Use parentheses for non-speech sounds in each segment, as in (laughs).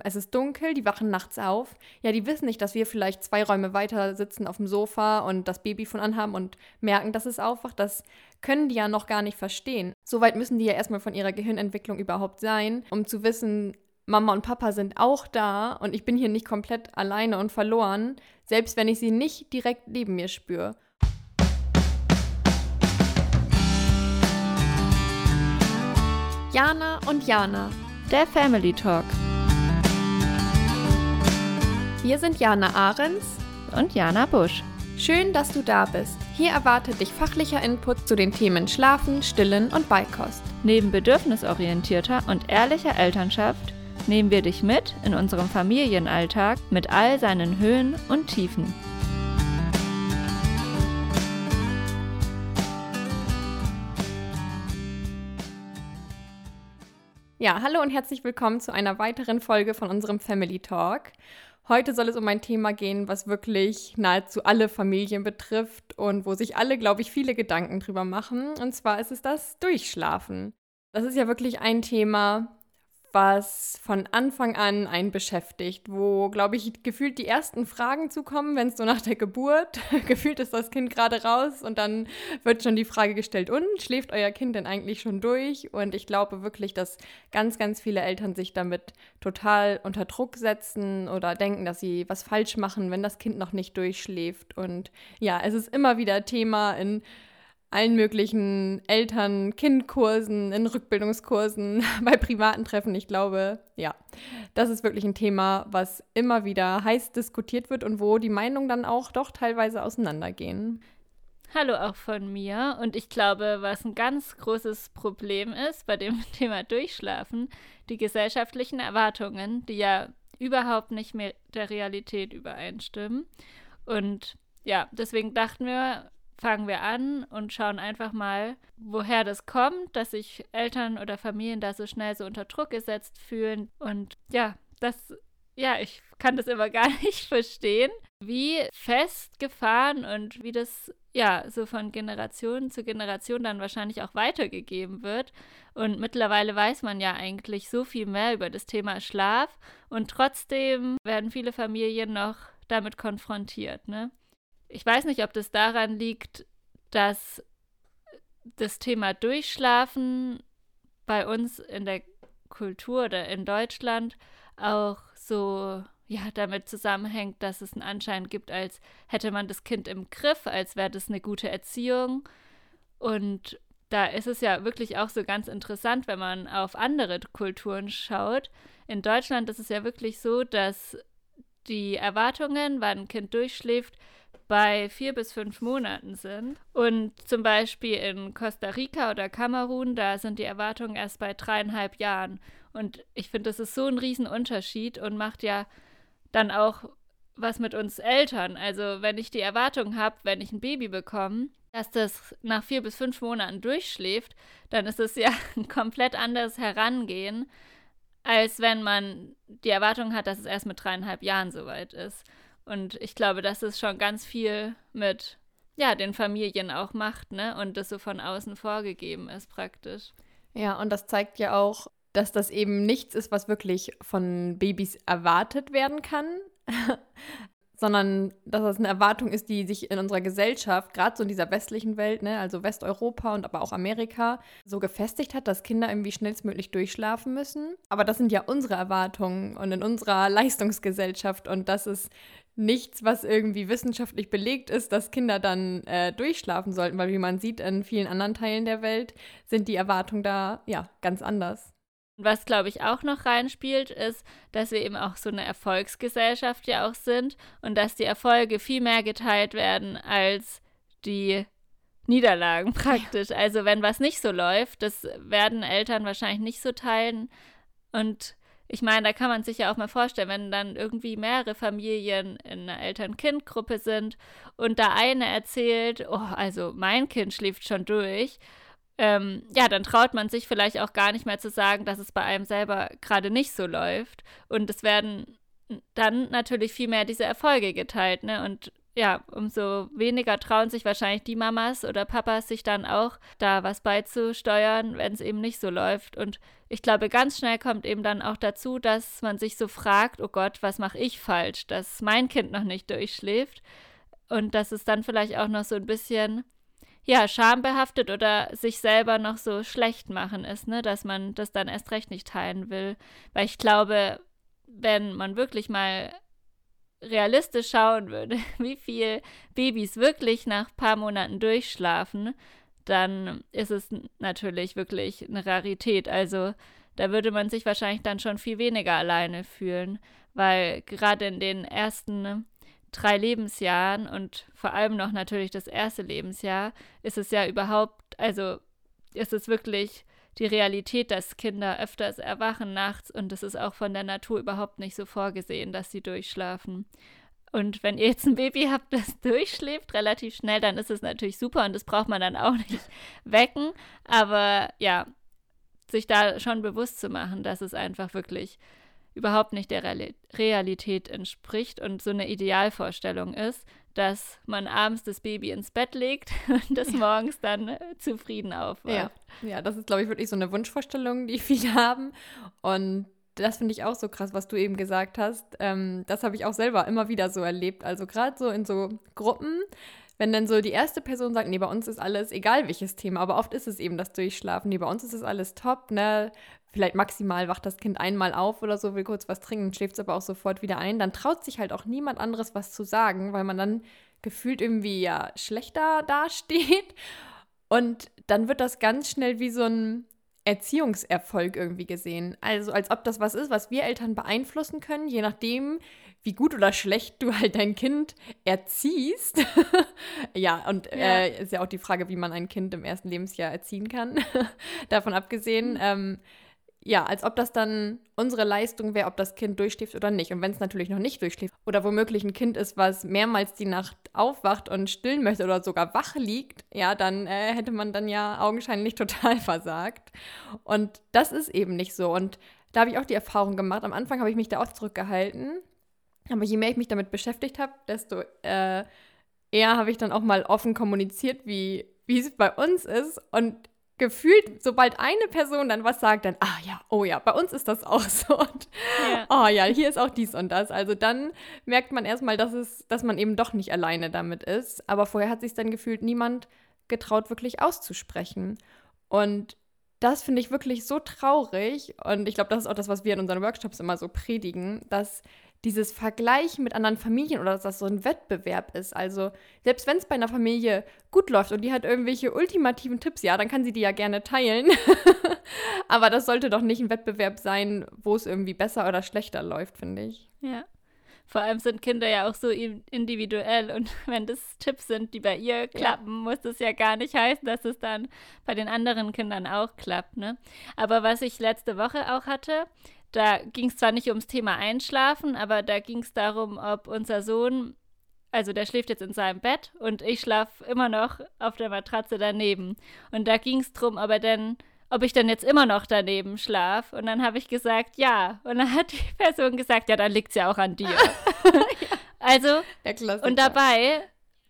Es ist dunkel, die wachen nachts auf. Ja, die wissen nicht, dass wir vielleicht zwei Räume weiter sitzen auf dem Sofa und das Baby von anhaben und merken, dass es aufwacht. Das können die ja noch gar nicht verstehen. Soweit müssen die ja erstmal von ihrer Gehirnentwicklung überhaupt sein, um zu wissen, Mama und Papa sind auch da und ich bin hier nicht komplett alleine und verloren, selbst wenn ich sie nicht direkt neben mir spüre. Jana und Jana, der Family Talk. Wir sind Jana Ahrens und Jana Busch. Schön, dass du da bist. Hier erwartet dich fachlicher Input zu den Themen Schlafen, Stillen und Beikost. Neben bedürfnisorientierter und ehrlicher Elternschaft nehmen wir dich mit in unserem Familienalltag mit all seinen Höhen und Tiefen. Ja, hallo und herzlich willkommen zu einer weiteren Folge von unserem Family Talk. Heute soll es um ein Thema gehen, was wirklich nahezu alle Familien betrifft und wo sich alle, glaube ich, viele Gedanken drüber machen. Und zwar ist es das Durchschlafen. Das ist ja wirklich ein Thema, was von Anfang an einen beschäftigt, wo, glaube ich, gefühlt die ersten Fragen zukommen, wenn es so nach der Geburt, (laughs) gefühlt ist das Kind gerade raus und dann wird schon die Frage gestellt, und schläft euer Kind denn eigentlich schon durch? Und ich glaube wirklich, dass ganz, ganz viele Eltern sich damit total unter Druck setzen oder denken, dass sie was falsch machen, wenn das Kind noch nicht durchschläft. Und ja, es ist immer wieder Thema in allen möglichen Eltern-Kind-Kursen, in Rückbildungskursen, (laughs) bei privaten Treffen. Ich glaube, ja, das ist wirklich ein Thema, was immer wieder heiß diskutiert wird und wo die Meinungen dann auch doch teilweise auseinandergehen. Hallo auch von mir. Und ich glaube, was ein ganz großes Problem ist bei dem (laughs) Thema Durchschlafen, die gesellschaftlichen Erwartungen, die ja überhaupt nicht mehr der Realität übereinstimmen. Und ja, deswegen dachten wir, fangen wir an und schauen einfach mal, woher das kommt, dass sich Eltern oder Familien da so schnell so unter Druck gesetzt fühlen. Und ja, das, ja, ich kann das immer (laughs) gar nicht verstehen, wie festgefahren und wie das ja so von Generation zu Generation dann wahrscheinlich auch weitergegeben wird. Und mittlerweile weiß man ja eigentlich so viel mehr über das Thema Schlaf und trotzdem werden viele Familien noch damit konfrontiert, ne? Ich weiß nicht, ob das daran liegt, dass das Thema Durchschlafen bei uns in der Kultur oder in Deutschland auch so ja damit zusammenhängt, dass es einen Anschein gibt, als hätte man das Kind im Griff, als wäre das eine gute Erziehung. Und da ist es ja wirklich auch so ganz interessant, wenn man auf andere Kulturen schaut. In Deutschland ist es ja wirklich so, dass die Erwartungen, wann ein Kind durchschläft, bei vier bis fünf Monaten sind. Und zum Beispiel in Costa Rica oder Kamerun, da sind die Erwartungen erst bei dreieinhalb Jahren. Und ich finde, das ist so ein Riesenunterschied und macht ja dann auch was mit uns Eltern. Also wenn ich die Erwartung habe, wenn ich ein Baby bekomme, dass das nach vier bis fünf Monaten durchschläft, dann ist es ja (laughs) ein komplett anderes Herangehen, als wenn man die Erwartung hat, dass es erst mit dreieinhalb Jahren soweit ist. Und ich glaube, dass es schon ganz viel mit ja, den Familien auch macht, ne? Und das so von außen vorgegeben ist praktisch. Ja, und das zeigt ja auch, dass das eben nichts ist, was wirklich von Babys erwartet werden kann, (laughs) sondern dass das eine Erwartung ist, die sich in unserer Gesellschaft, gerade so in dieser westlichen Welt, ne, also Westeuropa und aber auch Amerika, so gefestigt hat, dass Kinder irgendwie schnellstmöglich durchschlafen müssen. Aber das sind ja unsere Erwartungen und in unserer Leistungsgesellschaft und das ist nichts, was irgendwie wissenschaftlich belegt ist, dass Kinder dann äh, durchschlafen sollten, weil wie man sieht, in vielen anderen Teilen der Welt sind die Erwartungen da ja ganz anders. Was, glaube ich, auch noch reinspielt, ist, dass wir eben auch so eine Erfolgsgesellschaft ja auch sind und dass die Erfolge viel mehr geteilt werden als die Niederlagen (laughs) praktisch. Also wenn was nicht so läuft, das werden Eltern wahrscheinlich nicht so teilen. Und ich meine, da kann man sich ja auch mal vorstellen, wenn dann irgendwie mehrere Familien in einer Eltern-Kind-Gruppe sind und da eine erzählt, oh, also mein Kind schläft schon durch, ähm, ja, dann traut man sich vielleicht auch gar nicht mehr zu sagen, dass es bei einem selber gerade nicht so läuft. Und es werden dann natürlich viel mehr diese Erfolge geteilt, ne? Und ja, umso weniger trauen sich wahrscheinlich die Mamas oder Papas sich dann auch da was beizusteuern, wenn es eben nicht so läuft. Und ich glaube, ganz schnell kommt eben dann auch dazu, dass man sich so fragt, oh Gott, was mache ich falsch, dass mein Kind noch nicht durchschläft. Und dass es dann vielleicht auch noch so ein bisschen, ja, schambehaftet oder sich selber noch so schlecht machen ist, ne, dass man das dann erst recht nicht teilen will. Weil ich glaube, wenn man wirklich mal realistisch schauen würde, (laughs) wie viel Babys wirklich nach ein paar Monaten durchschlafen, dann ist es natürlich wirklich eine Rarität. Also da würde man sich wahrscheinlich dann schon viel weniger alleine fühlen, weil gerade in den ersten drei Lebensjahren und vor allem noch natürlich das erste Lebensjahr ist es ja überhaupt, also ist es wirklich die Realität, dass Kinder öfters erwachen nachts und es ist auch von der Natur überhaupt nicht so vorgesehen, dass sie durchschlafen. Und wenn ihr jetzt ein Baby (laughs) habt, das durchschläft relativ schnell, dann ist es natürlich super und das braucht man dann auch nicht (laughs) wecken. Aber ja, sich da schon bewusst zu machen, dass es einfach wirklich überhaupt nicht der Realität entspricht und so eine Idealvorstellung ist, dass man abends das Baby ins Bett legt (laughs) und das morgens dann äh, zufrieden aufwacht. Ja. ja, das ist, glaube ich, wirklich so eine Wunschvorstellung, die (laughs) viele haben. Und das finde ich auch so krass, was du eben gesagt hast. Ähm, das habe ich auch selber immer wieder so erlebt. Also gerade so in so Gruppen, wenn dann so die erste Person sagt, nee, bei uns ist alles, egal welches Thema, aber oft ist es eben das Durchschlafen, nee, bei uns ist es alles top, ne? Vielleicht maximal wacht das Kind einmal auf oder so, will kurz was trinken, schläft es aber auch sofort wieder ein. Dann traut sich halt auch niemand anderes was zu sagen, weil man dann gefühlt irgendwie ja schlechter dasteht. Und dann wird das ganz schnell wie so ein Erziehungserfolg irgendwie gesehen. Also als ob das was ist, was wir Eltern beeinflussen können, je nachdem, wie gut oder schlecht du halt dein Kind erziehst. (laughs) ja, und ja. Äh, ist ja auch die Frage, wie man ein Kind im ersten Lebensjahr erziehen kann. (laughs) Davon abgesehen, mhm. ähm, ja, als ob das dann unsere Leistung wäre, ob das Kind durchschläft oder nicht. Und wenn es natürlich noch nicht durchschläft oder womöglich ein Kind ist, was mehrmals die Nacht aufwacht und stillen möchte oder sogar wach liegt, ja, dann äh, hätte man dann ja augenscheinlich (laughs) total versagt. Und das ist eben nicht so. Und da habe ich auch die Erfahrung gemacht. Am Anfang habe ich mich da auch zurückgehalten. Aber je mehr ich mich damit beschäftigt habe, desto äh, eher habe ich dann auch mal offen kommuniziert, wie wie es bei uns ist. Und gefühlt, sobald eine Person dann was sagt, dann, ah ja, oh ja, bei uns ist das auch so. (laughs) Und, ja. oh ja, hier ist auch dies und das. Also dann merkt man erstmal, dass es, dass man eben doch nicht alleine damit ist. Aber vorher hat sich dann gefühlt niemand getraut, wirklich auszusprechen. Und das finde ich wirklich so traurig. Und ich glaube, das ist auch das, was wir in unseren Workshops immer so predigen, dass dieses Vergleichen mit anderen Familien oder dass das so ein Wettbewerb ist. Also selbst wenn es bei einer Familie gut läuft und die hat irgendwelche ultimativen Tipps, ja, dann kann sie die ja gerne teilen. (laughs) Aber das sollte doch nicht ein Wettbewerb sein, wo es irgendwie besser oder schlechter läuft, finde ich. Ja. Vor allem sind Kinder ja auch so individuell und (laughs) wenn das Tipps sind, die bei ihr klappen, ja. muss das ja gar nicht heißen, dass es dann bei den anderen Kindern auch klappt. Ne? Aber was ich letzte Woche auch hatte, da ging es zwar nicht ums Thema Einschlafen, aber da ging es darum, ob unser Sohn, also der schläft jetzt in seinem Bett und ich schlafe immer noch auf der Matratze daneben. Und da ging es darum, ob er denn, ob ich dann jetzt immer noch daneben schlaf. Und dann habe ich gesagt, ja. Und dann hat die (laughs) Person gesagt, ja, dann liegt es ja auch an dir. (laughs) also, und dabei,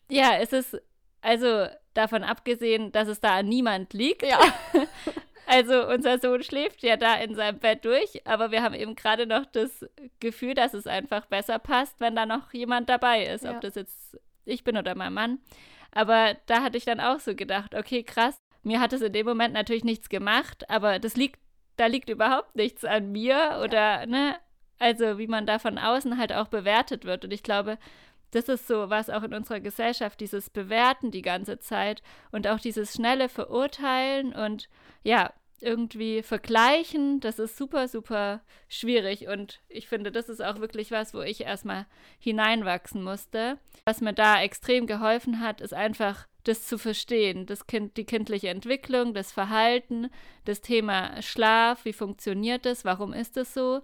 ja, es ist, also davon abgesehen, dass es da an niemand liegt. Ja. (laughs) Also unser Sohn schläft ja da in seinem Bett durch, aber wir haben eben gerade noch das Gefühl, dass es einfach besser passt, wenn da noch jemand dabei ist, ja. ob das jetzt ich bin oder mein Mann. Aber da hatte ich dann auch so gedacht, okay, krass, mir hat es in dem Moment natürlich nichts gemacht, aber das liegt, da liegt überhaupt nichts an mir oder, ja. ne, also wie man da von außen halt auch bewertet wird. Und ich glaube, das ist so was auch in unserer Gesellschaft, dieses Bewerten die ganze Zeit und auch dieses schnelle Verurteilen und ja, irgendwie vergleichen, das ist super, super schwierig. Und ich finde, das ist auch wirklich was, wo ich erstmal hineinwachsen musste. Was mir da extrem geholfen hat, ist einfach das zu verstehen, das kind, die kindliche Entwicklung, das Verhalten, das Thema Schlaf, wie funktioniert das, warum ist es so?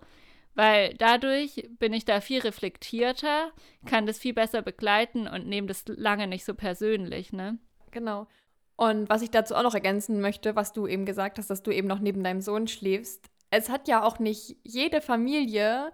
Weil dadurch bin ich da viel reflektierter, kann das viel besser begleiten und nehme das lange nicht so persönlich, ne? Genau. Und was ich dazu auch noch ergänzen möchte, was du eben gesagt hast, dass du eben noch neben deinem Sohn schläfst. Es hat ja auch nicht jede Familie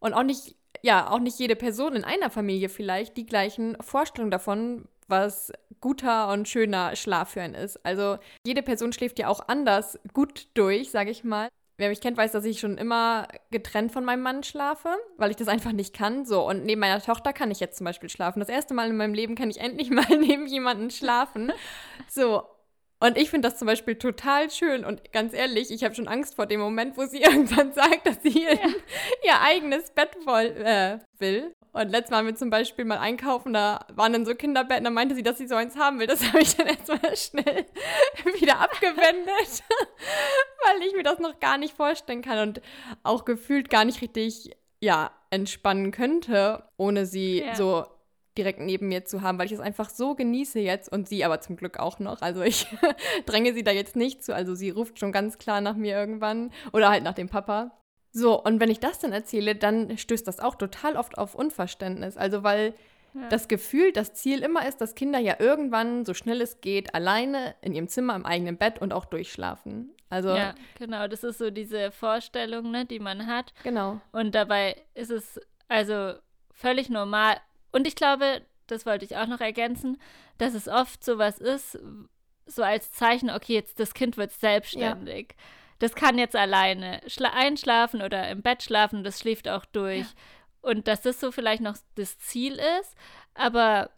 und auch nicht ja auch nicht jede Person in einer Familie vielleicht die gleichen Vorstellungen davon, was guter und schöner Schlaf für einen ist. Also jede Person schläft ja auch anders gut durch, sage ich mal. Wer mich kennt, weiß, dass ich schon immer getrennt von meinem Mann schlafe, weil ich das einfach nicht kann. So, und neben meiner Tochter kann ich jetzt zum Beispiel schlafen. Das erste Mal in meinem Leben kann ich endlich (laughs) mal neben jemanden schlafen. So, und ich finde das zum Beispiel total schön. Und ganz ehrlich, ich habe schon Angst vor dem Moment, wo sie (laughs) irgendwann sagt, dass sie ja. ihr eigenes Bett voll, äh, will. Und letztes Mal haben wir zum Beispiel mal einkaufen, da waren dann so Kinderbetten, da meinte sie, dass sie so eins haben will. Das (laughs) habe ich dann erstmal schnell (laughs) wieder abgewendet, (laughs) weil ich mir das noch gar nicht vorstellen kann und auch gefühlt gar nicht richtig, ja, entspannen könnte, ohne sie ja. so direkt neben mir zu haben, weil ich es einfach so genieße jetzt und sie aber zum Glück auch noch. Also ich dränge sie da jetzt nicht zu. Also sie ruft schon ganz klar nach mir irgendwann oder halt nach dem Papa. So, und wenn ich das dann erzähle, dann stößt das auch total oft auf Unverständnis. Also weil ja. das Gefühl, das Ziel immer ist, dass Kinder ja irgendwann, so schnell es geht, alleine in ihrem Zimmer im eigenen Bett und auch durchschlafen. Also ja, genau, das ist so diese Vorstellung, ne, die man hat. Genau. Und dabei ist es also völlig normal, und ich glaube, das wollte ich auch noch ergänzen, dass es oft sowas ist, so als Zeichen, okay, jetzt das Kind wird selbstständig. Ja. Das kann jetzt alleine einschlafen oder im Bett schlafen, das schläft auch durch. Ja. Und dass das so vielleicht noch das Ziel ist, aber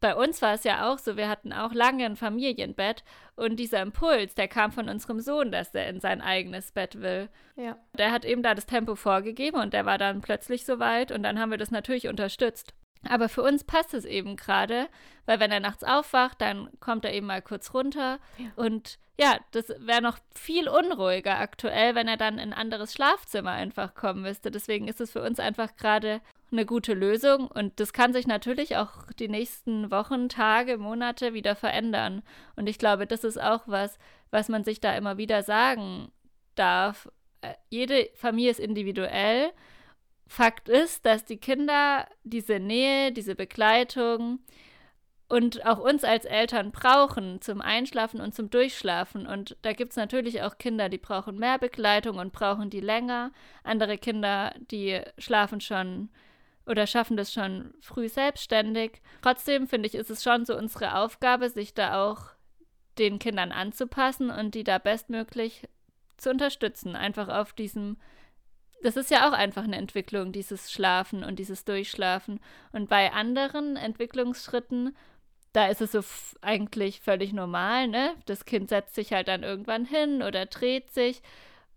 bei uns war es ja auch so, wir hatten auch lange ein Familienbett und dieser Impuls, der kam von unserem Sohn, dass er in sein eigenes Bett will. Ja. Der hat eben da das Tempo vorgegeben und der war dann plötzlich so weit und dann haben wir das natürlich unterstützt. Aber für uns passt es eben gerade, weil wenn er nachts aufwacht, dann kommt er eben mal kurz runter. Ja. Und ja, das wäre noch viel unruhiger aktuell, wenn er dann in ein anderes Schlafzimmer einfach kommen müsste. Deswegen ist es für uns einfach gerade eine gute Lösung. Und das kann sich natürlich auch die nächsten Wochen, Tage, Monate wieder verändern. Und ich glaube, das ist auch was, was man sich da immer wieder sagen darf. Äh, jede Familie ist individuell Fakt ist, dass die Kinder diese Nähe, diese Begleitung und auch uns als Eltern brauchen zum Einschlafen und zum Durchschlafen. Und da gibt es natürlich auch Kinder, die brauchen mehr Begleitung und brauchen die länger. Andere Kinder, die schlafen schon oder schaffen das schon früh selbstständig. Trotzdem finde ich, ist es schon so unsere Aufgabe, sich da auch den Kindern anzupassen und die da bestmöglich zu unterstützen, einfach auf diesem das ist ja auch einfach eine Entwicklung, dieses Schlafen und dieses Durchschlafen. Und bei anderen Entwicklungsschritten, da ist es so eigentlich völlig normal, ne? Das Kind setzt sich halt dann irgendwann hin oder dreht sich.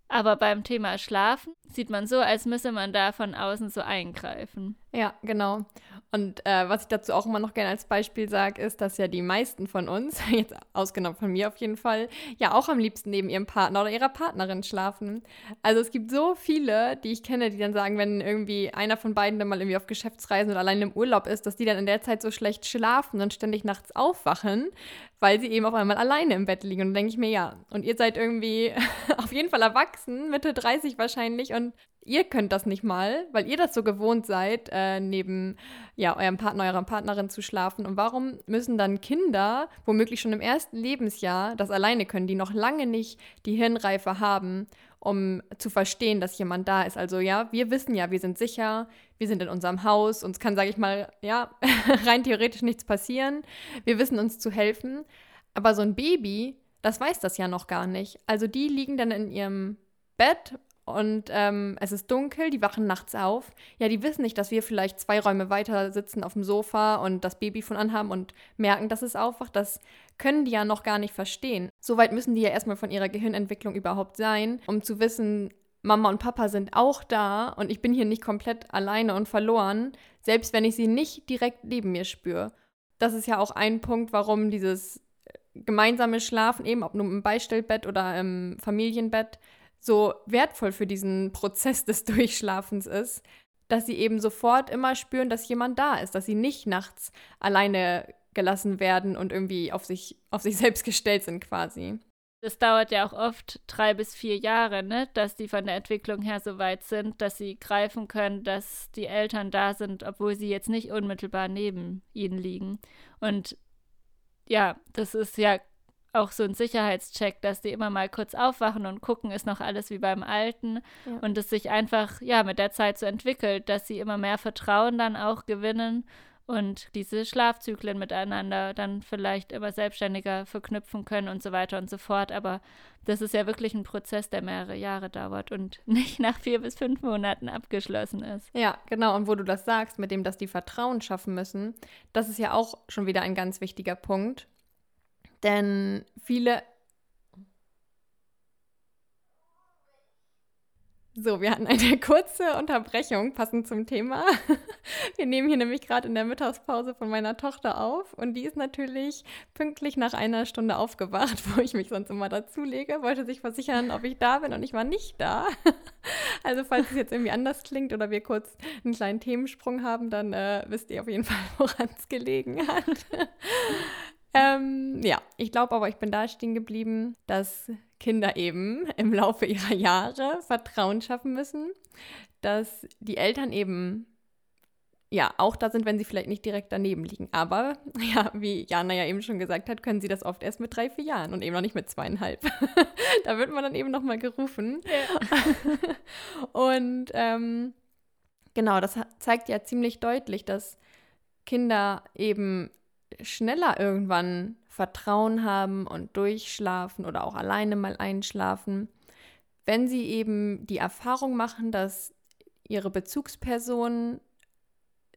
Aber beim Thema Schlafen sieht man so, als müsse man da von außen so eingreifen. Ja, genau. Und äh, was ich dazu auch immer noch gerne als Beispiel sage, ist, dass ja die meisten von uns, (laughs) jetzt ausgenommen von mir auf jeden Fall, ja auch am liebsten neben ihrem Partner oder ihrer Partnerin schlafen. Also es gibt so viele, die ich kenne, die dann sagen, wenn irgendwie einer von beiden dann mal irgendwie auf Geschäftsreisen oder allein im Urlaub ist, dass die dann in der Zeit so schlecht schlafen und ständig nachts aufwachen, weil sie eben auf einmal alleine im Bett liegen. Und dann denke ich mir, ja, und ihr seid irgendwie (laughs) auf jeden Fall erwachsen, Mitte 30 wahrscheinlich, und ihr könnt das nicht mal, weil ihr das so gewohnt seid, äh, neben ja, eurem Partner, eurer Partnerin zu schlafen. Und warum müssen dann Kinder, womöglich schon im ersten Lebensjahr, das alleine können, die noch lange nicht die Hirnreife haben, um zu verstehen, dass jemand da ist? Also ja, wir wissen ja, wir sind sicher, wir sind in unserem Haus, uns kann, sage ich mal, ja, (laughs) rein theoretisch nichts passieren. Wir wissen uns zu helfen. Aber so ein Baby, das weiß das ja noch gar nicht. Also die liegen dann in ihrem Bett und ähm, es ist dunkel, die wachen nachts auf. Ja, die wissen nicht, dass wir vielleicht zwei Räume weiter sitzen auf dem Sofa und das Baby von anhaben und merken, dass es aufwacht. Das können die ja noch gar nicht verstehen. Soweit müssen die ja erstmal von ihrer Gehirnentwicklung überhaupt sein, um zu wissen, Mama und Papa sind auch da und ich bin hier nicht komplett alleine und verloren, selbst wenn ich sie nicht direkt neben mir spüre. Das ist ja auch ein Punkt, warum dieses gemeinsame Schlafen, eben ob nur im Beistellbett oder im Familienbett, so wertvoll für diesen Prozess des (laughs) Durchschlafens ist, dass sie eben sofort immer spüren, dass jemand da ist, dass sie nicht nachts alleine gelassen werden und irgendwie auf sich, auf sich (laughs) selbst gestellt sind quasi. Das dauert ja auch oft drei bis vier Jahre, ne, dass die von der Entwicklung her so weit sind, dass sie greifen können, dass die Eltern da sind, obwohl sie jetzt nicht unmittelbar neben ihnen liegen. Und ja, das ist ja auch so ein Sicherheitscheck, dass die immer mal kurz aufwachen und gucken, ist noch alles wie beim Alten ja. und es sich einfach ja mit der Zeit so entwickelt, dass sie immer mehr Vertrauen dann auch gewinnen und diese Schlafzyklen miteinander dann vielleicht immer selbstständiger verknüpfen können und so weiter und so fort. Aber das ist ja wirklich ein Prozess, der mehrere Jahre dauert und (laughs) nicht nach vier bis fünf Monaten abgeschlossen ist. Ja, genau. Und wo du das sagst, mit dem, dass die Vertrauen schaffen müssen, das ist ja auch schon wieder ein ganz wichtiger Punkt. Denn viele So, wir hatten eine (laughs) kurze Unterbrechung passend zum Thema. (laughs) Wir nehmen hier nämlich gerade in der Mittagspause von meiner Tochter auf und die ist natürlich pünktlich nach einer Stunde aufgewacht, (laughs) wo ich mich sonst immer dazulege, wollte sich versichern, ob ich da bin und ich war nicht da. Also falls es jetzt irgendwie anders klingt oder wir kurz einen kleinen Themensprung haben, dann äh, wisst ihr auf jeden Fall, woran es gelegen hat. Ähm, ja, ich glaube aber, ich bin da stehen geblieben, dass Kinder eben im Laufe ihrer Jahre Vertrauen schaffen müssen, dass die Eltern eben ja auch da sind, wenn sie vielleicht nicht direkt daneben liegen. Aber (laughs) ja, wie Jana ja eben schon gesagt hat, können sie das oft erst mit drei, vier Jahren und eben noch nicht mit zweieinhalb. (laughs) da wird man dann eben nochmal gerufen. Ja. (laughs) und ähm, genau, das zeigt ja ziemlich deutlich, dass Kinder eben schneller irgendwann Vertrauen haben und durchschlafen oder auch alleine mal einschlafen, wenn sie eben die Erfahrung machen, dass ihre Bezugspersonen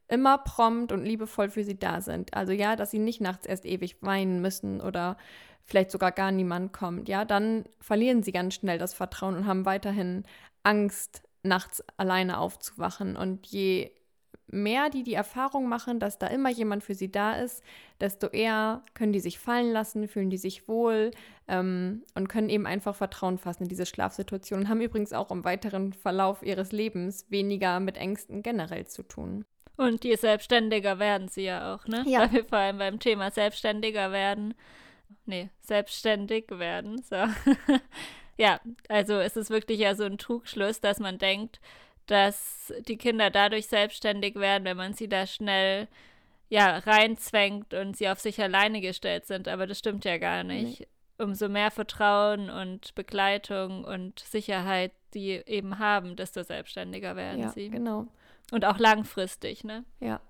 immer prompt und liebevoll für sie da sind. Also ja, dass sie nicht nachts erst ewig weinen müssen oder vielleicht sogar gar niemand kommt. Ja, dann verlieren sie ganz schnell das Vertrauen und haben weiterhin Angst, nachts alleine aufzuwachen. Und je mehr die die Erfahrung machen, dass da immer jemand für sie da ist, desto eher können die sich fallen lassen, fühlen die sich wohl ähm, und können eben einfach Vertrauen fassen in diese Schlafsituation und haben übrigens auch im weiteren Verlauf ihres Lebens weniger mit Ängsten generell zu tun. Und je selbstständiger werden sie ja auch, ne? Ja. Weil wir vor allem beim Thema selbstständiger werden, nee, selbstständig werden, so. (laughs) ja, also es ist wirklich ja so ein Trugschluss, dass man denkt, dass die Kinder dadurch selbstständig werden, wenn man sie da schnell ja, reinzwängt und sie auf sich alleine gestellt sind. Aber das stimmt ja gar nicht. Nee. Umso mehr Vertrauen und Begleitung und Sicherheit die eben haben, desto selbstständiger werden ja, sie. Genau. Und auch langfristig, ne? Ja.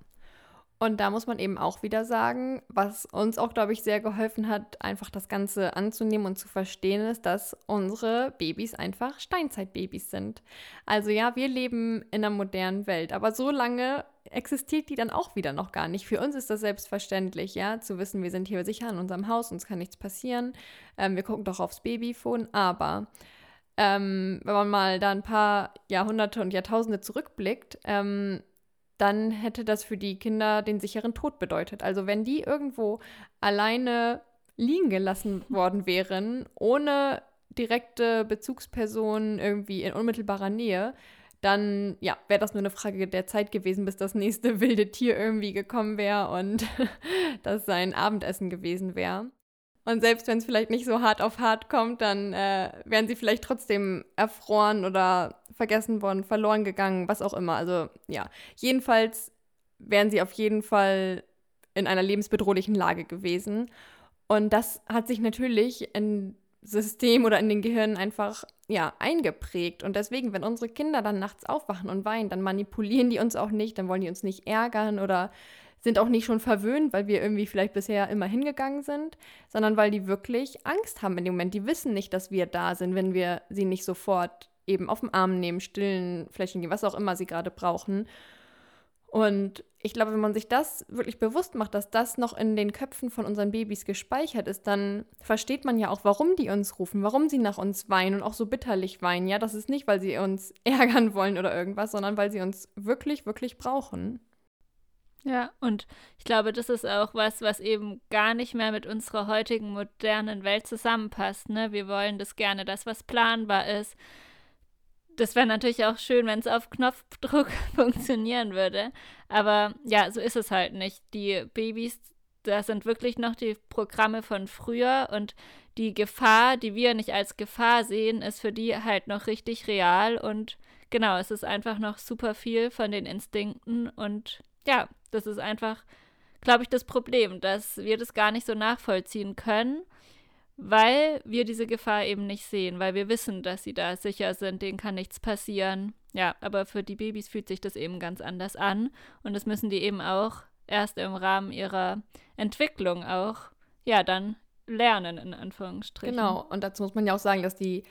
Und da muss man eben auch wieder sagen, was uns auch, glaube ich, sehr geholfen hat, einfach das Ganze anzunehmen und zu verstehen, ist, dass unsere Babys einfach Steinzeitbabys sind. Also ja, wir leben in einer modernen Welt, aber so lange existiert die dann auch wieder noch gar nicht. Für uns ist das selbstverständlich, ja, zu wissen, wir sind hier sicher in unserem Haus, uns kann nichts passieren. Ähm, wir gucken doch aufs Babyphone, aber ähm, wenn man mal da ein paar Jahrhunderte und Jahrtausende zurückblickt, ähm, dann hätte das für die Kinder den sicheren Tod bedeutet. Also wenn die irgendwo alleine liegen gelassen (laughs) worden wären, ohne direkte Bezugspersonen irgendwie in unmittelbarer Nähe, dann ja, wäre das nur eine Frage der Zeit gewesen, bis das nächste (laughs) wilde Tier irgendwie gekommen wäre und (laughs) das sein Abendessen gewesen wäre. Und selbst wenn es vielleicht nicht so hart auf hart kommt, dann äh, wären sie vielleicht trotzdem erfroren oder vergessen worden, verloren gegangen, was auch immer. Also ja, jedenfalls wären sie auf jeden Fall in einer lebensbedrohlichen Lage gewesen. Und das hat sich natürlich in System oder in den Gehirnen einfach ja eingeprägt und deswegen wenn unsere Kinder dann nachts aufwachen und weinen, dann manipulieren die uns auch nicht, dann wollen die uns nicht ärgern oder sind auch nicht schon verwöhnt, weil wir irgendwie vielleicht bisher immer hingegangen sind, sondern weil die wirklich Angst haben in dem Moment. Die wissen nicht, dass wir da sind, wenn wir sie nicht sofort eben auf den Arm nehmen, stillen, Flächen geben, was auch immer sie gerade brauchen. Und ich glaube, wenn man sich das wirklich bewusst macht, dass das noch in den Köpfen von unseren Babys gespeichert ist, dann versteht man ja auch, warum die uns rufen, warum sie nach uns weinen und auch so bitterlich weinen. Ja, das ist nicht, weil sie uns (laughs) ärgern wollen oder irgendwas, sondern weil sie uns wirklich, wirklich brauchen. Ja, und ich glaube, das ist auch was, was eben gar nicht mehr mit unserer heutigen modernen Welt zusammenpasst. Ne? Wir wollen das gerne, das, was planbar ist. Das wäre natürlich auch schön, wenn es auf Knopfdruck (laughs) funktionieren würde. Aber ja, so ist es halt nicht. Die Babys, das sind wirklich noch die Programme von früher und die Gefahr, die wir nicht als Gefahr sehen, ist für die halt noch richtig real und genau, es ist einfach noch super viel von den Instinkten und ja, das ist einfach, glaube ich, das Problem, dass wir das gar nicht so nachvollziehen können, weil wir diese Gefahr eben nicht sehen, weil wir wissen, dass sie da sicher sind, denen kann nichts passieren. Ja, aber für die Babys fühlt sich das eben ganz anders an und das müssen die eben auch erst im Rahmen ihrer Entwicklung auch, ja, dann lernen, in Anführungsstrichen. Genau, und dazu muss man ja auch sagen, dass die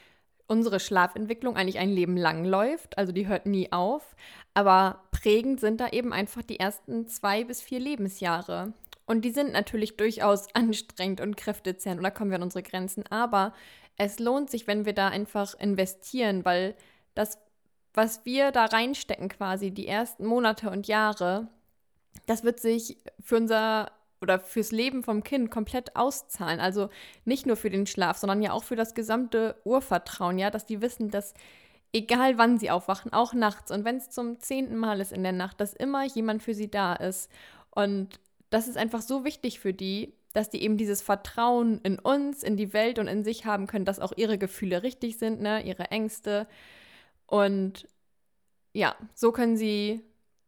unsere Schlafentwicklung eigentlich ein Leben lang läuft, also die hört nie auf, aber prägend sind da eben einfach die ersten zwei bis vier Lebensjahre. Und die sind natürlich durchaus (laughs) anstrengend und kräftezehrend und da kommen wir an unsere Grenzen, aber es lohnt sich, wenn wir da einfach investieren, weil das, was wir da reinstecken quasi, die ersten Monate und Jahre, das wird sich für unser oder fürs Leben vom Kind komplett auszahlen. Also nicht nur für den Schlaf, sondern ja auch für das gesamte Urvertrauen, ja, dass die wissen, dass egal wann sie aufwachen, auch nachts und wenn es zum zehnten Mal ist in der Nacht, dass immer jemand für sie da ist. Und das ist einfach so wichtig für die, dass die eben dieses Vertrauen in uns, in die Welt und in sich haben können, dass auch ihre Gefühle richtig sind, ne, ihre Ängste. Und ja, so können sie,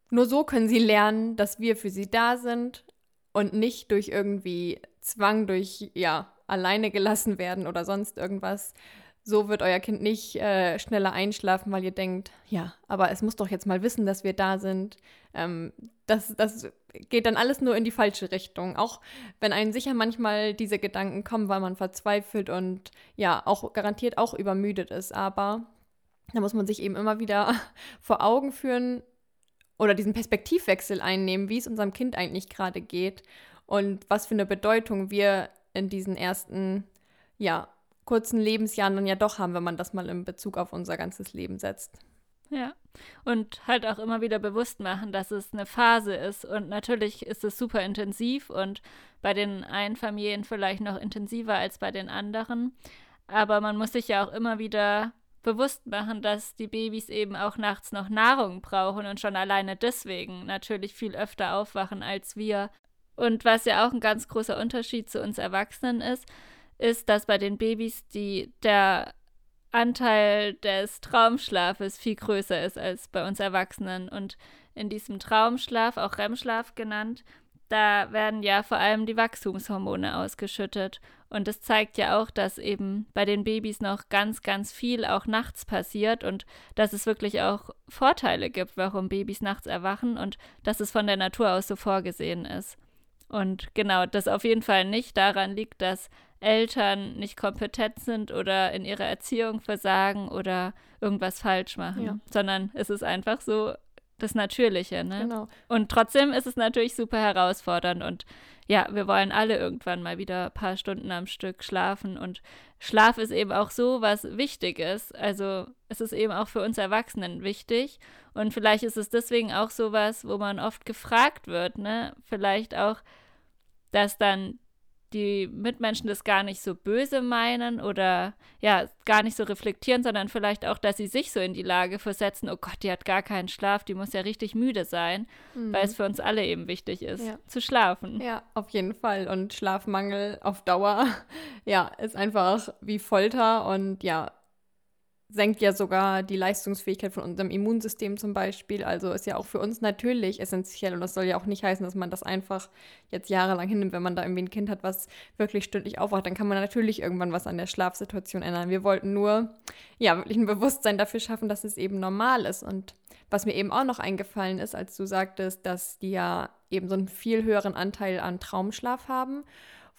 nur so können sie lernen, dass wir für sie da sind und nicht durch irgendwie Zwang, durch, ja, alleine gelassen werden oder sonst irgendwas. So wird euer Kind nicht äh, schneller einschlafen, weil ihr denkt, ja, aber es muss doch jetzt mal wissen, dass wir da sind. Ähm, das, das geht dann alles nur in die falsche Richtung. Auch wenn einem sicher manchmal diese Gedanken kommen, weil man verzweifelt und ja, auch garantiert auch übermüdet ist. Aber da muss man sich eben immer wieder (laughs) vor Augen führen, oder diesen Perspektivwechsel einnehmen, wie es unserem Kind eigentlich gerade geht und was für eine Bedeutung wir in diesen ersten, ja, kurzen Lebensjahren dann ja doch haben, wenn man das mal in Bezug auf unser ganzes Leben setzt. Ja, und halt auch immer wieder bewusst machen, dass es eine Phase ist. Und natürlich ist es super intensiv und bei den einen Familien vielleicht noch intensiver als bei den anderen. Aber man muss sich ja auch immer wieder bewusst machen, dass die Babys eben auch nachts noch Nahrung brauchen und schon alleine deswegen natürlich viel öfter aufwachen als wir. Und was ja auch ein ganz großer Unterschied zu uns Erwachsenen ist, ist, dass bei den Babys die, der Anteil des Traumschlafes viel größer ist als bei uns Erwachsenen. Und in diesem Traumschlaf, auch REM-Schlaf genannt, da werden ja vor allem die Wachstumshormone ausgeschüttet. Und das zeigt ja auch, dass eben bei den Babys noch ganz, ganz viel auch nachts passiert und dass es wirklich auch Vorteile gibt, warum Babys nachts erwachen und dass es von der Natur aus so vorgesehen ist. Und genau, das auf jeden Fall nicht daran liegt, dass Eltern nicht kompetent sind oder in ihrer Erziehung versagen oder irgendwas falsch machen, ja. sondern es ist einfach so, das Natürliche, ne? Genau. Und trotzdem ist es natürlich super herausfordernd und ja, wir wollen alle irgendwann mal wieder ein paar Stunden am Stück schlafen und Schlaf ist eben auch so was Wichtiges. Also es ist eben auch für uns Erwachsenen wichtig und vielleicht ist es deswegen auch so was, wo man oft gefragt wird, ne? Vielleicht auch, dass dann die Mitmenschen das gar nicht so böse meinen oder ja, gar nicht so reflektieren, sondern vielleicht auch, dass sie sich so in die Lage versetzen, oh Gott, die hat gar keinen Schlaf, die muss ja richtig müde sein, mhm. weil es für uns alle eben wichtig ist, ja. zu schlafen. Ja, auf jeden Fall. Und Schlafmangel auf Dauer, (laughs) ja, ist einfach wie Folter und ja, senkt ja sogar die Leistungsfähigkeit von unserem Immunsystem zum Beispiel. Also ist ja auch für uns natürlich essentiell. Und das soll ja auch nicht heißen, dass man das einfach jetzt jahrelang hinnimmt. Wenn man da irgendwie ein Kind hat, was wirklich stündlich aufwacht, dann kann man natürlich irgendwann was an der Schlafsituation ändern. Wir wollten nur, ja, wirklich ein Bewusstsein dafür schaffen, dass es eben normal ist. Und was mir eben auch noch eingefallen ist, als du sagtest, dass die ja eben so einen viel höheren Anteil an Traumschlaf haben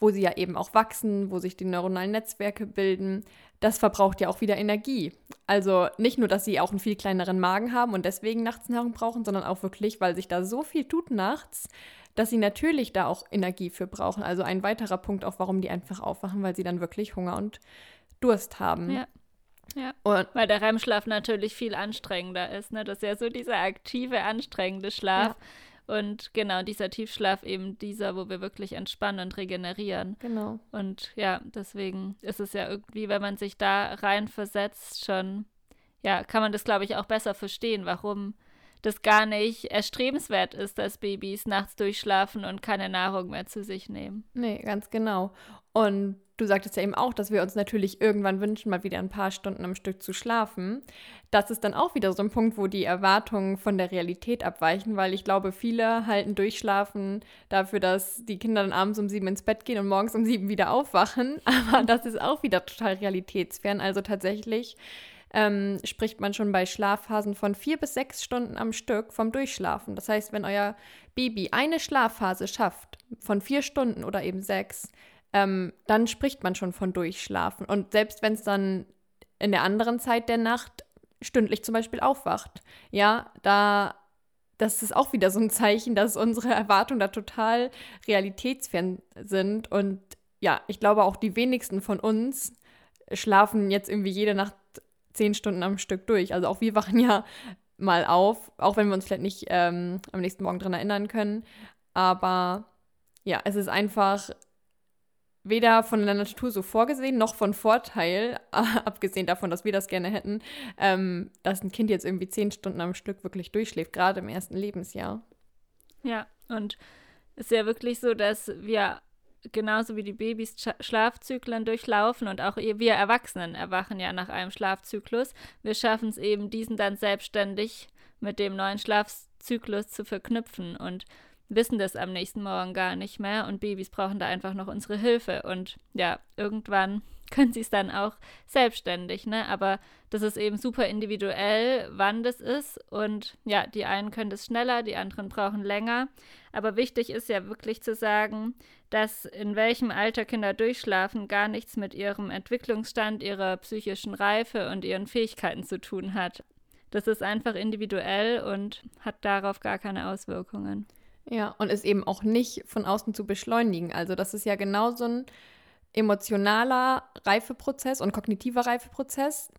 wo sie ja eben auch wachsen, wo sich die neuronalen Netzwerke bilden, das verbraucht ja auch wieder Energie. Also nicht nur, dass sie auch einen viel kleineren Magen haben und deswegen nachts Nahrung brauchen, sondern auch wirklich, weil sich da so viel tut nachts, dass sie natürlich da auch Energie für brauchen. Also ein weiterer Punkt auch, warum die einfach aufwachen, weil sie dann wirklich Hunger und Durst haben. Ja. Ja, und, weil der REM-Schlaf natürlich viel anstrengender ist. Ne? Das ist ja so dieser aktive, anstrengende Schlaf. Ja und genau, dieser Tiefschlaf eben dieser, wo wir wirklich entspannen und regenerieren. Genau. Und ja, deswegen ist es ja irgendwie, wenn man sich da reinversetzt, schon, ja, kann man das, glaube ich, auch besser verstehen, warum das gar nicht erstrebenswert ist, dass Babys nachts durchschlafen und keine Nahrung mehr zu sich nehmen. Nee, ganz genau. Und du sagtest ja eben auch, dass wir uns natürlich irgendwann wünschen, mal wieder ein paar Stunden am Stück zu schlafen. Das ist dann auch wieder so ein Punkt, wo die Erwartungen von der Realität abweichen, weil ich glaube, viele halten Durchschlafen dafür, dass die Kinder dann abends um sieben ins Bett gehen und morgens um sieben wieder aufwachen. (laughs) Aber das ist auch wieder total realitätsfern. Also tatsächlich ähm, spricht man schon bei Schlafphasen von vier bis sechs Stunden am Stück vom Durchschlafen. Das heißt, wenn euer Baby eine Schlafphase schafft von vier Stunden oder eben sechs, ähm, dann spricht man schon von Durchschlafen. Und selbst wenn es dann in der anderen Zeit der Nacht stündlich zum Beispiel aufwacht, ja, da das ist auch wieder so ein Zeichen, dass unsere Erwartungen da total realitätsfern sind. Und ja, ich glaube auch die wenigsten von uns schlafen jetzt irgendwie jede Nacht zehn Stunden am Stück durch. Also auch wir wachen (laughs) ja mal auf, auch wenn wir uns vielleicht nicht ähm, am nächsten Morgen dran erinnern können. Aber ja, es ist einfach weder von der Natur so vorgesehen, noch von Vorteil, (laughs) abgesehen davon, dass wir das gerne hätten, ähm, dass ein Kind jetzt irgendwie zehn Stunden am Stück wirklich durchschläft, gerade im ersten Lebensjahr. Ja, und es ist ja wirklich so, dass wir genauso wie die Babys Schlafzyklen durchlaufen und auch wir Erwachsenen erwachen ja nach einem Schlafzyklus. Wir schaffen es eben, diesen dann selbstständig mit dem neuen Schlafzyklus zu verknüpfen und wissen das am nächsten Morgen gar nicht mehr und Babys brauchen da einfach noch unsere Hilfe und ja, irgendwann (laughs) können sie es dann auch selbstständig, ne? Aber das ist eben super individuell, wann das ist. Und ja, die einen können das schneller, die anderen brauchen länger. Aber wichtig ist ja wirklich zu sagen, dass in welchem Alter Kinder durchschlafen gar nichts mit ihrem Entwicklungsstand, ihrer psychischen Reife und ihren Fähigkeiten zu tun hat. Das ist einfach individuell und hat darauf gar keine Auswirkungen. Ja, und ist eben auch nicht von außen zu beschleunigen. Also das ist ja genau so ein emotionaler Reifeprozess und kognitiver Reifeprozess,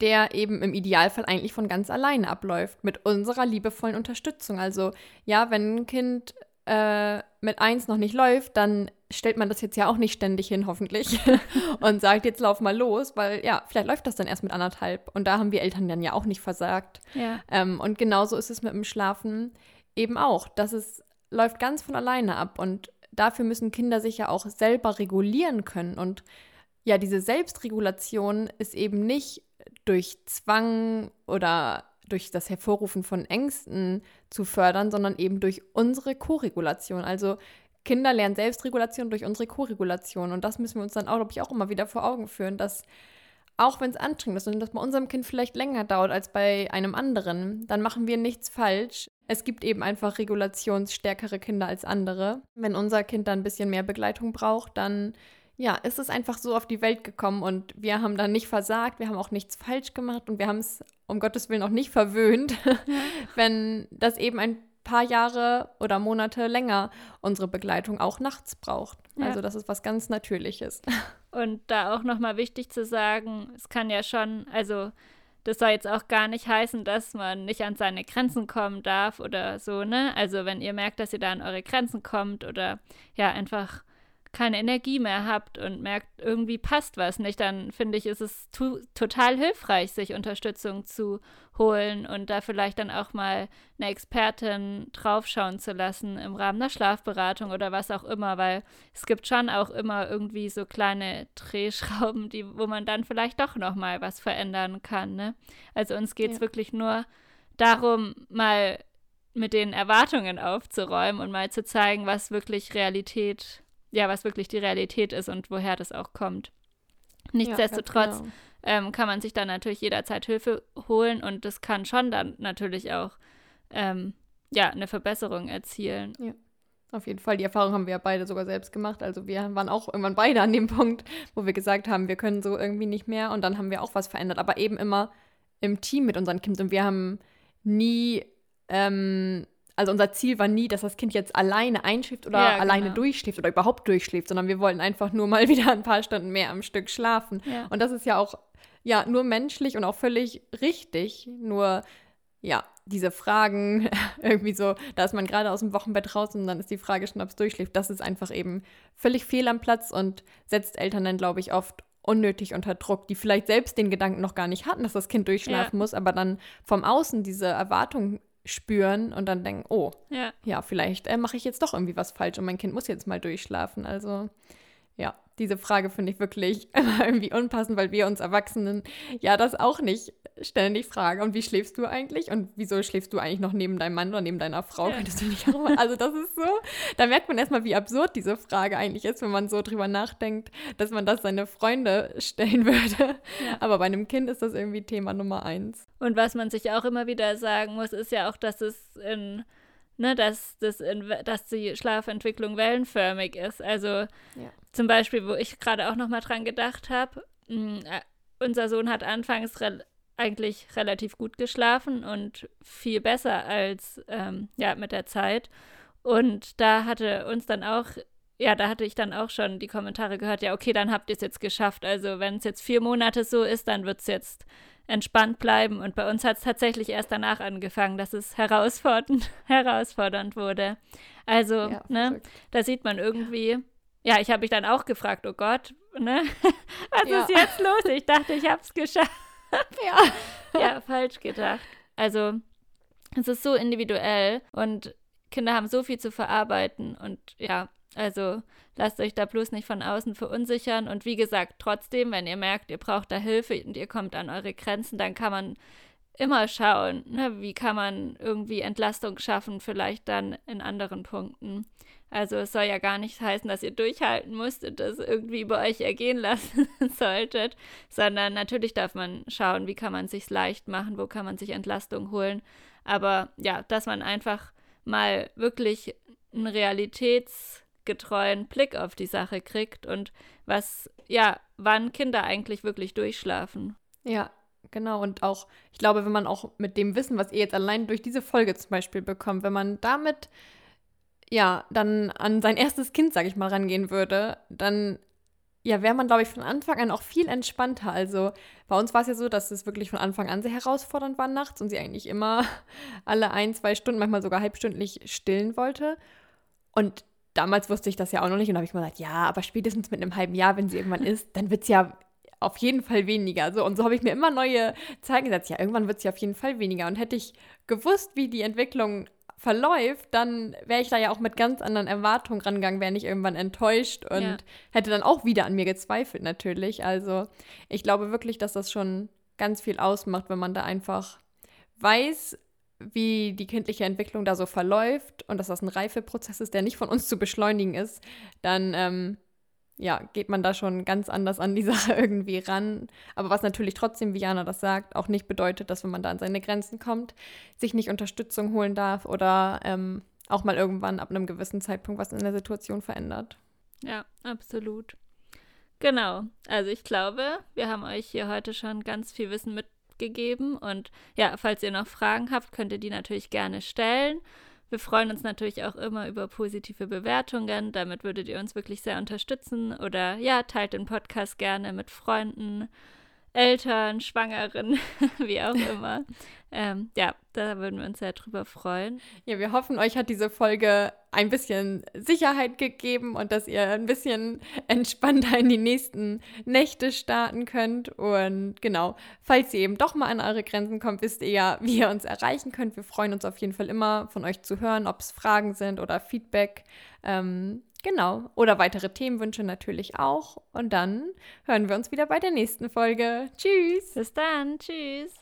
der eben im Idealfall eigentlich von ganz alleine abläuft, mit unserer liebevollen Unterstützung. Also ja, wenn ein Kind äh, mit eins noch nicht läuft, dann stellt man das jetzt ja auch nicht ständig hin, hoffentlich, (laughs) und sagt, jetzt lauf mal los, weil ja, vielleicht läuft das dann erst mit anderthalb. Und da haben wir Eltern dann ja auch nicht versagt. Ja. Ähm, und genauso ist es mit dem Schlafen eben auch. dass es läuft ganz von alleine ab. Und dafür müssen Kinder sich ja auch selber regulieren können. Und ja, diese Selbstregulation ist eben nicht durch Zwang oder durch das Hervorrufen von Ängsten zu fördern, sondern eben durch unsere Koregulation. Also Kinder lernen Selbstregulation durch unsere Koregulation. Und das müssen wir uns dann auch, glaube ich, auch immer wieder vor Augen führen, dass auch wenn es anstrengend ist und das bei unserem Kind vielleicht länger dauert als bei einem anderen, dann machen wir nichts falsch. Es gibt eben einfach regulationsstärkere Kinder als andere. Wenn unser Kind dann ein bisschen mehr Begleitung braucht, dann ja, ist es einfach so auf die Welt gekommen und wir haben dann nicht versagt, wir haben auch nichts falsch gemacht und wir haben es um Gottes Willen auch nicht verwöhnt, (laughs) wenn das eben ein paar Jahre oder Monate länger unsere Begleitung auch nachts braucht. Ja. Also das ist was ganz Natürliches. (laughs) Und da auch nochmal wichtig zu sagen, es kann ja schon, also das soll jetzt auch gar nicht heißen, dass man nicht an seine Grenzen kommen darf oder so, ne? Also wenn ihr merkt, dass ihr da an eure Grenzen kommt oder ja einfach keine Energie mehr habt und merkt, irgendwie passt was nicht, dann finde ich, ist es total hilfreich, sich Unterstützung zu holen und da vielleicht dann auch mal eine Expertin draufschauen zu lassen im Rahmen der Schlafberatung oder was auch immer, weil es gibt schon auch immer irgendwie so kleine Drehschrauben, die, wo man dann vielleicht doch noch mal was verändern kann. Ne? Also uns geht es ja. wirklich nur darum, mal mit den Erwartungen aufzuräumen und mal zu zeigen, was wirklich Realität ja, was wirklich die Realität ist und woher das auch kommt. Nichtsdestotrotz ja, genau. ähm, kann man sich dann natürlich jederzeit Hilfe holen und das kann schon dann natürlich auch ähm, ja, eine Verbesserung erzielen. Ja. Auf jeden Fall. Die Erfahrung haben wir ja beide sogar selbst gemacht. Also wir waren auch irgendwann beide an dem (laughs) Punkt, wo wir gesagt haben, wir können so irgendwie nicht mehr. Und dann haben wir auch was verändert. Aber eben immer im Team mit unseren Kindern. Und wir haben nie ähm, also unser Ziel war nie, dass das Kind jetzt alleine einschläft oder ja, alleine genau. durchschläft oder überhaupt durchschläft, sondern wir wollten einfach nur mal (laughs) wieder ein paar Stunden mehr am Stück schlafen. Ja. Und das ist ja auch ja nur menschlich und auch völlig richtig. Nur ja, diese Fragen (laughs) irgendwie so, da ist man gerade aus dem Wochenbett raus und dann ist die Frage schon, ob es durchschläft. Das ist einfach eben völlig fehl am Platz und setzt Eltern dann, glaube ich, oft unnötig unter Druck, die vielleicht selbst den Gedanken noch gar nicht hatten, dass das Kind durchschlafen ja. muss, aber dann vom Außen diese Erwartung spüren und dann denken, oh, Ja. ja, vielleicht äh, mache ich jetzt doch irgendwie was falsch und mein Kind muss jetzt mal durchschlafen. Also ja, diese Frage finde ich wirklich (laughs) immer irgendwie unpassend, weil wir uns Erwachsenen ja das auch nicht ständig fragen. Und wie schläfst du eigentlich? Und wieso schläfst du eigentlich noch neben deinem Mann oder neben deiner Frau? Ja. Könntest du nicht auch mal? Also das ist so, da merkt man erstmal, wie absurd diese Frage eigentlich ist, wenn man so drüber nachdenkt, dass man das seine Freunde stellen (laughs) würde. Ja. Aber bei einem Kind ist das irgendwie Thema Nummer eins. Und was man sich auch immer wieder sagen muss, ist ja auch, dass es in, ne, dass, das in, dass die Schlafentwicklung wellenförmig ist. Also zum Beispiel, wo ich gerade auch nochmal dran gedacht habe, unser Sohn hat anfangs rel eigentlich relativ gut geschlafen und viel besser als ähm, ja, mit der Zeit. Und da hatte uns dann auch, ja, da hatte ich dann auch schon die Kommentare gehört, ja, okay, dann habt ihr es jetzt geschafft. Also wenn es jetzt vier Monate so ist, dann wird es jetzt entspannt bleiben. Und bei uns hat es tatsächlich erst danach angefangen, dass es herausfordernd, (laughs) herausfordernd wurde. Also, Ja, ne, verrückt. da sieht man irgendwie, ja, ich habe mich dann auch gefragt, oh Gott, ne, (laughs) was Ja. ist jetzt los? Ich dachte, ich habe es geschafft. (laughs) Ja. ja, falsch gedacht. Also, es ist so individuell und Kinder haben so viel zu verarbeiten und ja, also lasst euch da bloß nicht von außen verunsichern und wie gesagt, trotzdem, wenn ihr merkt, ihr braucht da Hilfe und ihr kommt an eure Grenzen, dann kann man immer schauen, ne, wie kann man irgendwie Entlastung schaffen, vielleicht dann in anderen Punkten. Also es soll ja gar nicht heißen, dass ihr durchhalten müsst und das irgendwie über euch ergehen lassen (laughs) solltet, sondern natürlich darf man schauen, wie kann man sich leicht machen, wo kann man sich Entlastung holen. Aber ja, dass man einfach mal wirklich einen realitätsgetreuen Blick auf die Sache kriegt und was, ja, wann Kinder eigentlich wirklich durchschlafen. Ja, genau. Und auch, ich glaube, wenn man auch mit dem Wissen, was ihr jetzt allein durch diese Folge zum Beispiel bekommt, wenn man damit ja dann an sein erstes Kind, sag ich mal, rangehen würde, dann ja, wäre man, glaube ich, von Anfang an auch viel entspannter. Also bei uns war es ja so, dass es wirklich von Anfang an sehr herausfordernd war nachts und sie eigentlich immer (laughs) alle ein, zwei Stunden, manchmal sogar halbstündlich stillen wollte. Und damals wusste ich das ja auch noch nicht und habe ich mal gesagt, ja, aber spätestens mit einem halben Jahr, wenn sie irgendwann ist, dann wird es ja auf jeden Fall weniger. So, und so habe ich mir immer neue Zeichen gesetzt. Ja, irgendwann wird es ja auf jeden Fall weniger. Und hätte ich gewusst, wie die Entwicklung verläuft, dann wäre ich da ja auch mit ganz anderen Erwartungen rangegangen, wäre nicht irgendwann enttäuscht und Ja. hätte dann auch wieder an mir gezweifelt natürlich. Also ich glaube wirklich, dass das schon ganz viel ausmacht, wenn man da einfach weiß, wie die kindliche Entwicklung da so verläuft und dass das ein Reifeprozess ist, der nicht von uns zu beschleunigen ist, dann ähm, ja, geht man da schon ganz anders an die (laughs) Sache irgendwie ran. Aber was natürlich trotzdem, wie Jana das sagt, auch nicht bedeutet, dass wenn man da an seine Grenzen kommt, sich nicht Unterstützung holen darf oder ähm, auch mal irgendwann ab einem gewissen Zeitpunkt was in der Situation verändert. Ja, absolut. Genau. Also ich glaube, wir haben euch hier heute schon ganz viel Wissen mitgegeben. Und ja, falls ihr noch Fragen habt, könnt ihr die natürlich gerne stellen. Wir freuen uns natürlich auch immer über positive Bewertungen. Damit würdet ihr uns wirklich sehr unterstützen. Oder ja, teilt den Podcast gerne mit Freunden, Eltern, Schwangeren, (laughs) wie auch immer. ähm, ja, da würden wir uns sehr drüber freuen. Ja, wir hoffen, euch hat diese Folge ein bisschen Sicherheit gegeben und dass ihr ein bisschen entspannter in die nächsten Nächte starten könnt. Und genau, falls ihr eben doch mal an eure Grenzen kommt, wisst ihr ja, wie ihr uns erreichen könnt. Wir freuen uns auf jeden Fall immer, von euch zu hören, ob es Fragen sind oder Feedback. Ähm, genau. Oder weitere Themenwünsche natürlich auch. Und dann hören wir uns wieder bei der nächsten Folge. Tschüss! Bis dann. Tschüss.